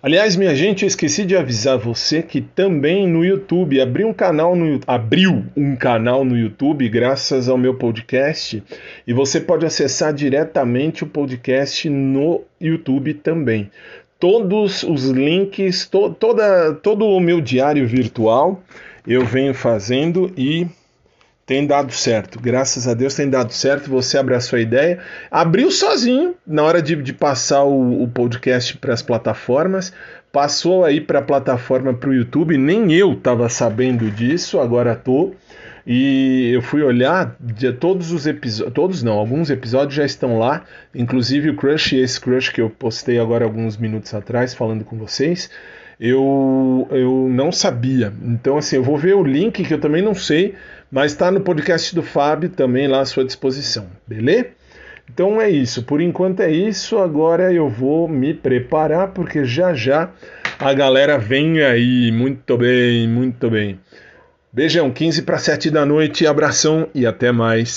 Aliás, minha gente, eu esqueci de avisar você que também no YouTube um canal no abriu um canal no YouTube graças ao meu podcast e você pode acessar diretamente o podcast no YouTube também. Todos os links, to, toda, todo o meu diário virtual eu venho fazendo e tem dado certo. Graças a Deus tem dado certo. Você abraçou a ideia. Abriu sozinho na hora de, de passar o, o podcast para as plataformas. Passou aí para a plataforma para o YouTube. Nem eu estava sabendo disso, agora tô. E eu fui olhar de todos os episódios, todos não, alguns episódios já estão lá, inclusive o Crush, esse Crush que eu postei agora alguns minutos atrás falando com vocês eu, eu não sabia. Então, assim, eu vou ver o link que eu também não sei, mas está no podcast do Fábio também lá à sua disposição, beleza? Então é isso, por enquanto é isso. Agora eu vou me preparar porque já já a galera vem aí. Muito bem, muito bem. Beijão, 15 para 7 da noite, abração e até mais.